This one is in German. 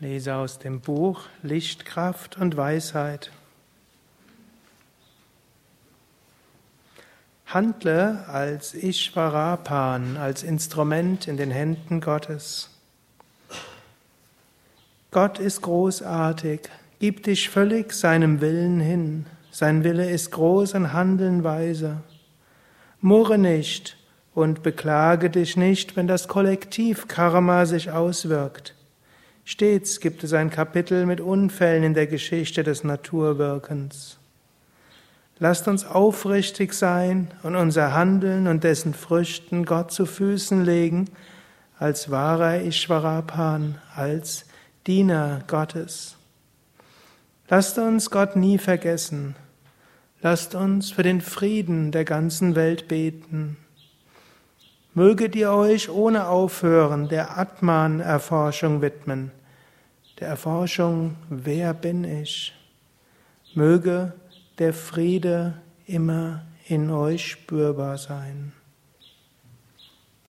lese aus dem Buch Lichtkraft und Weisheit. Handle als Ishvarapan, als Instrument in den Händen Gottes. Gott ist großartig, gib dich völlig seinem Willen hin. Sein Wille ist groß und Handeln weise. Murre nicht und beklage dich nicht, wenn das Kollektiv Karma sich auswirkt. Stets gibt es ein Kapitel mit Unfällen in der Geschichte des Naturwirkens. Lasst uns aufrichtig sein und unser Handeln und dessen Früchten Gott zu Füßen legen, als wahrer Ishvarapan, als Diener Gottes. Lasst uns Gott nie vergessen. Lasst uns für den Frieden der ganzen Welt beten. Möget ihr euch ohne Aufhören der Atman-Erforschung widmen der Erforschung, wer bin ich? Möge der Friede immer in euch spürbar sein.